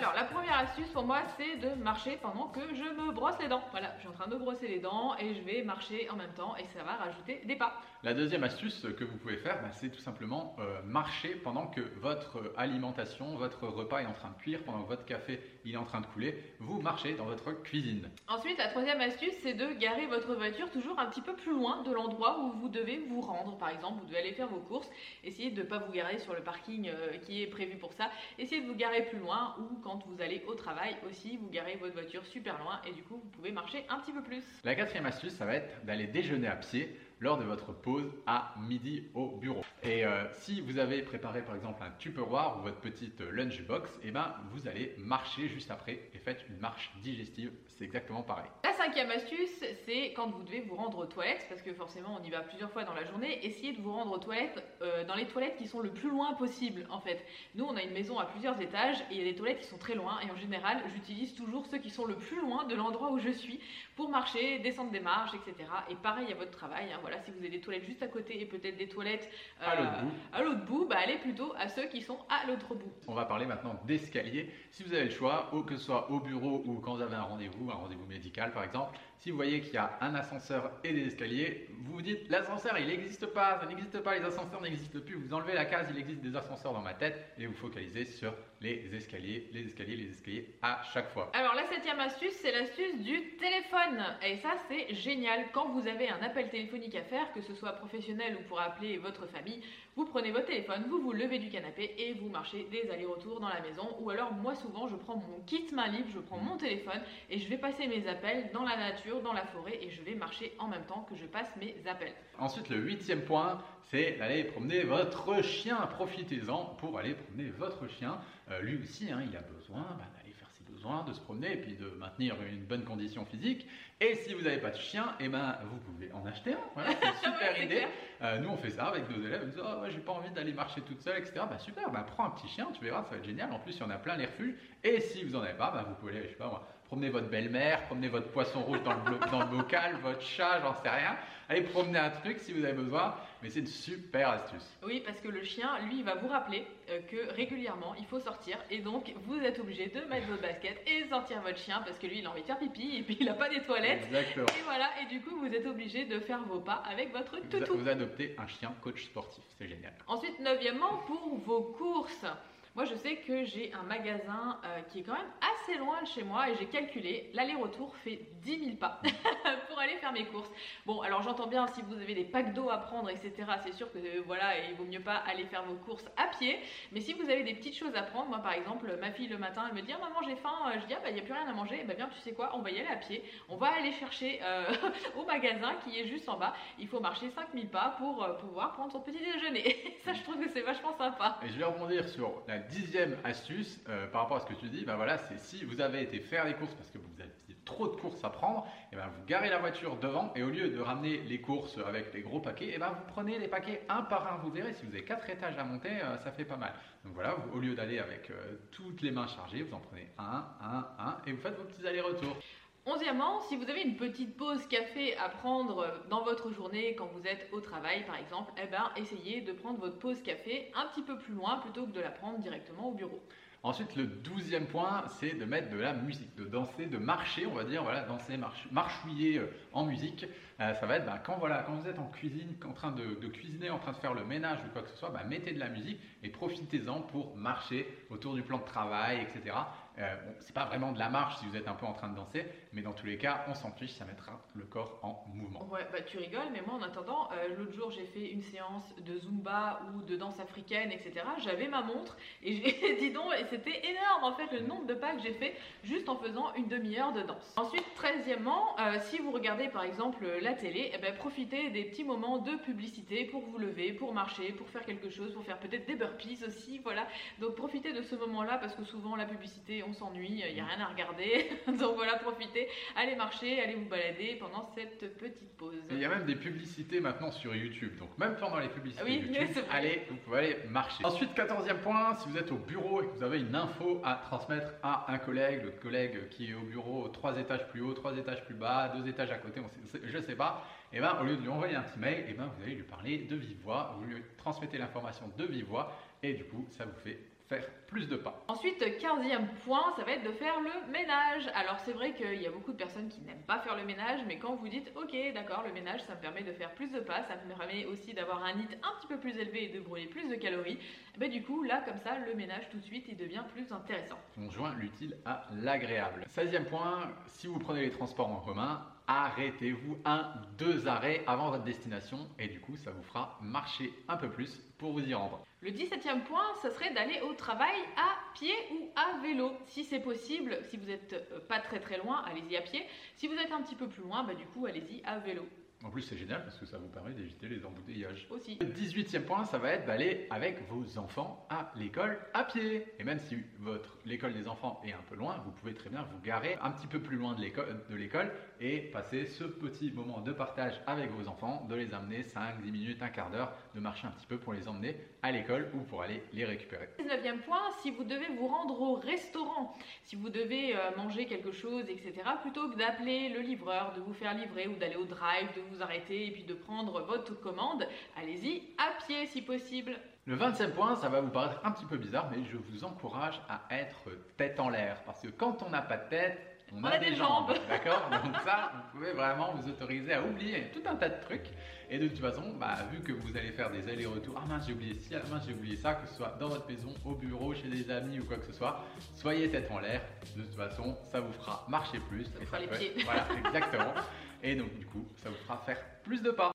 Alors, la première astuce pour moi, c'est de marcher pendant que je me brosse les dents. Voilà, je suis en train de me brosser les dents et je vais marcher en même temps et ça va rajouter des pas. La deuxième astuce que vous pouvez faire, bah, c'est tout simplement euh, marcher pendant que votre euh, alimentation, votre repas est en train de cuire, pendant que votre café il est en train de couler. Vous marchez dans votre cuisine. Ensuite, la troisième astuce, c'est de garer votre voiture toujours un petit peu plus loin de l'endroit où vous devez vous rendre. Par exemple, vous devez aller faire vos courses. Essayez de ne pas vous garer sur le parking euh, qui est prévu pour ça. Essayez de vous garer plus loin ou quand vous allez au travail aussi, vous garez votre voiture super loin et du coup, vous pouvez marcher un petit peu plus. La quatrième astuce, ça va être d'aller déjeuner à pied lors de votre pause à midi au bureau. Et euh, si vous avez préparé par exemple un tupperware ou votre petite euh, lunchbox, et ben vous allez marcher juste après et faites une marche digestive. C'est exactement pareil. La cinquième astuce, c'est quand vous devez vous rendre aux toilettes, parce que forcément on y va plusieurs fois dans la journée, essayez de vous rendre aux toilettes euh, dans les toilettes qui sont le plus loin possible en fait. Nous on a une maison à plusieurs étages et il y a des toilettes qui sont très loin et en général j'utilise toujours ceux qui sont le plus loin de l'endroit où je suis pour marcher, descendre des marches, etc. Et pareil à votre travail, hein, voilà, si vous avez des toilettes juste à côté et peut-être des toilettes euh, À l'autre bout. l'autre bout, bah allez plutôt à ceux qui sont à l'autre bout. On va parler maintenant d'escalier. Si vous avez le choix, ou que ce soit au bureau ou quand vous avez un rendez-vous, un rendez-vous médical par exemple, si vous voyez qu'il y a un ascenseur et des escaliers, vous vous dites l'ascenseur il n'existe pas, ça n'existe pas, les ascenseurs n'existent plus. Vous enlevez la case, il existe des ascenseurs dans ma tête et vous focalisez sur les escaliers, les escaliers, les escaliers à chaque fois. Alors la septième astuce, c'est l'astuce du téléphone. Et ça, c'est génial. Quand vous avez un appel téléphonique à faire, que ce soit professionnel ou pour appeler votre famille, vous prenez votre téléphone, vous vous levez du canapé et vous marchez des allers-retours dans la maison. Ou alors moi, souvent, je prends mon kit main libre, je prends mon téléphone et je vais passer mes appels dans la nature, dans la forêt et je vais marcher en même temps que je passe mes appels. Ensuite, le huitième point, c'est d'aller promener votre chien. Profitez-en pour aller promener votre chien. Euh, lui aussi, hein, il a besoin bah, d'aller faire ses besoins, de se promener et puis de maintenir une bonne condition physique. Et si vous n'avez pas de chien, eh ben, vous pouvez en acheter un. Voilà, c'est une super Ouais, idée. Euh, nous, on fait ça avec nos élèves. Ils disent Oh, ouais, j'ai pas envie d'aller marcher toute seule, etc. Bah, super, bah, prends un petit chien, tu verras, ça va être génial. En plus, il y en a plein les refuges. Et si vous n'en avez pas, bah, vous pouvez aller, je sais pas moi, promener votre belle-mère, promener votre poisson rouge dans le, blo- dans le bocal, votre chat, j'en sais rien. Allez promener un truc si vous avez besoin. Mais c'est une super astuce. Oui, parce que le chien, lui, il va vous rappeler euh, que régulièrement, il faut sortir. Et donc, vous êtes obligé de mettre votre basket et sortir votre chien parce que lui, il a envie de faire pipi et puis il n'a pas des toilettes. Exactement. Et voilà, et du coup, vous êtes obligé de faire vos pas avec votre Vous, toutou. vous adoptez un chien coach sportif, c'est génial. Ensuite, neuvièmement, pour vos courses. Moi, je sais que j'ai un magasin euh, qui est quand même assez loin de chez moi et j'ai calculé, l'aller-retour fait 10 000 pas mes courses. Bon, alors j'entends bien, si vous avez des packs d'eau à prendre, etc., c'est sûr que euh, voilà, il vaut mieux pas aller faire vos courses à pied. Mais si vous avez des petites choses à prendre, moi par exemple, ma fille le matin, elle me dit, Ah, maman, j'ai faim, Euh, je dis, ah bah, il n'y a plus rien à manger, bah bien, tu sais quoi, on va y aller à pied, on va aller chercher euh, au magasin qui est juste en bas. Il faut marcher 5000 pas pour pouvoir prendre son petit déjeuner. Ça, je trouve que c'est vachement sympa. Et je vais rebondir sur la dixième astuce par rapport à ce que tu dis. Ben voilà, c'est si vous avez été faire des courses parce que vous avez trop de courses à prendre, et ben vous garez la voiture devant et au lieu de ramener les courses avec les gros paquets, et ben vous prenez les paquets un par un. Vous verrez, si vous avez quatre étages à monter, euh, ça fait pas mal. Donc voilà, au lieu d'aller avec euh, toutes les mains chargées, vous en prenez un, un, un et vous faites vos petits allers-retours. Onzièmement, si vous avez une petite pause café à prendre dans votre journée quand vous êtes au travail par exemple, eh ben essayez de prendre votre pause café un petit peu plus loin plutôt que de la prendre directement au bureau. Ensuite, le douzième point, c'est de mettre de la musique, de danser, de marcher, on va dire, voilà, danser, march- marchouiller euh, en musique. Euh, ça va être bah, quand, voilà, quand vous êtes en cuisine, en train de, de cuisiner, en train de faire le ménage ou quoi que ce soit, bah, mettez de la musique et profitez-en pour marcher autour du plan de travail, etc. Euh, c'est pas vraiment de la marche si vous êtes un peu en train de danser, mais dans tous les cas, on s'en fiche, ça mettra le corps en mouvement. Ouais, bah tu rigoles, mais moi en attendant, euh, l'autre jour j'ai fait une séance de zumba ou de danse africaine, etc. J'avais ma montre et j'ai dit donc, c'était énorme en fait le nombre de pas que j'ai fait juste en faisant une demi-heure de danse. Ensuite, treizièmement, euh, si vous regardez par exemple la télé, eh ben, profitez des petits moments de publicité pour vous lever, pour marcher, pour faire quelque chose, pour faire peut-être des burpees aussi, voilà. Donc profitez de ce moment-là parce que souvent la publicité, on s'ennuie, il n'y a rien à regarder. Donc voilà, profitez, allez marcher, allez vous balader pendant cette petite pause. Il y a même des publicités maintenant sur YouTube. Donc même pendant les publicités Oui, YouTube, c'est vrai. allez, vous pouvez aller marcher. Ensuite, quatorzième point, si vous êtes au bureau et que vous avez une info à transmettre à un collègue, le collègue qui est au bureau trois étages plus haut, trois étages plus bas, deux étages à côté, on sait- je sais pas, et ben au lieu de lui envoyer un petit mail, et ben vous allez lui parler de vive voix, vous lui transmettez l'information de vive voix, et du coup, ça vous fait faire plus de pas. Ensuite, quinzième point, ça va être de faire le ménage. Alors c'est vrai qu'il y a beaucoup de personnes qui n'aiment pas faire le ménage, mais quand vous dites ok d'accord le ménage ça me permet de faire plus de pas, ça me permet aussi d'avoir un NIT un petit peu plus élevé et de brûler plus de calories, et ben du coup là comme ça le ménage tout de suite il devient plus intéressant. On joint l'utile à l'agréable. 16e point, si vous prenez les transports en commun, arrêtez-vous un deux arrêts avant votre destination et du coup ça vous fera marcher un peu plus pour vous y rendre. Le 17e point, ça serait d'aller au travail à pied ou à vélo. Si c'est possible, si vous n'êtes pas très très loin, allez-y à pied. Si vous êtes un petit peu plus loin, bah du coup allez-y à vélo En plus c'est génial parce que ça vous permet d'éviter les embouteillages. aussi. Le 18e point, ça va être d'aller avec vos enfants à l'école à pied. Et même si votre l'école des enfants est un peu loin, vous pouvez très bien vous garer un petit peu plus loin de l'école, de l'école et passer ce petit moment de partage avec vos enfants, de les amener 5, 10 minutes, un quart d'heure, de marcher un petit peu pour les emmener à l'école ou pour aller les récupérer. 19e point, si vous devez vous rendre au restaurant, si vous devez euh, manger quelque chose, etc., plutôt que d'appeler le livreur, de vous faire livrer ou d'aller au drive, de vous arrêter et puis de prendre votre commande, allez-y à pied si possible. Le 25e point, ça va vous paraître un petit peu bizarre, mais je vous encourage à être tête en l'air. Parce que quand on n'a pas de tête, on, a, des, jambes. D'accord? Donc ça, vous pouvez vraiment vous autoriser à oublier tout un tas de trucs. Et de toute façon, bah, vu que vous allez faire des allers-retours, ah mince j'ai oublié ci, ah mince j'ai oublié ça, que ce soit dans votre maison, au bureau, chez des amis ou quoi que ce soit, soyez tête en l'air. De toute façon, ça vous fera marcher plus. vous et fera les peut pieds. Voilà, exactement. Et donc du coup, ça vous fera faire plus de pas.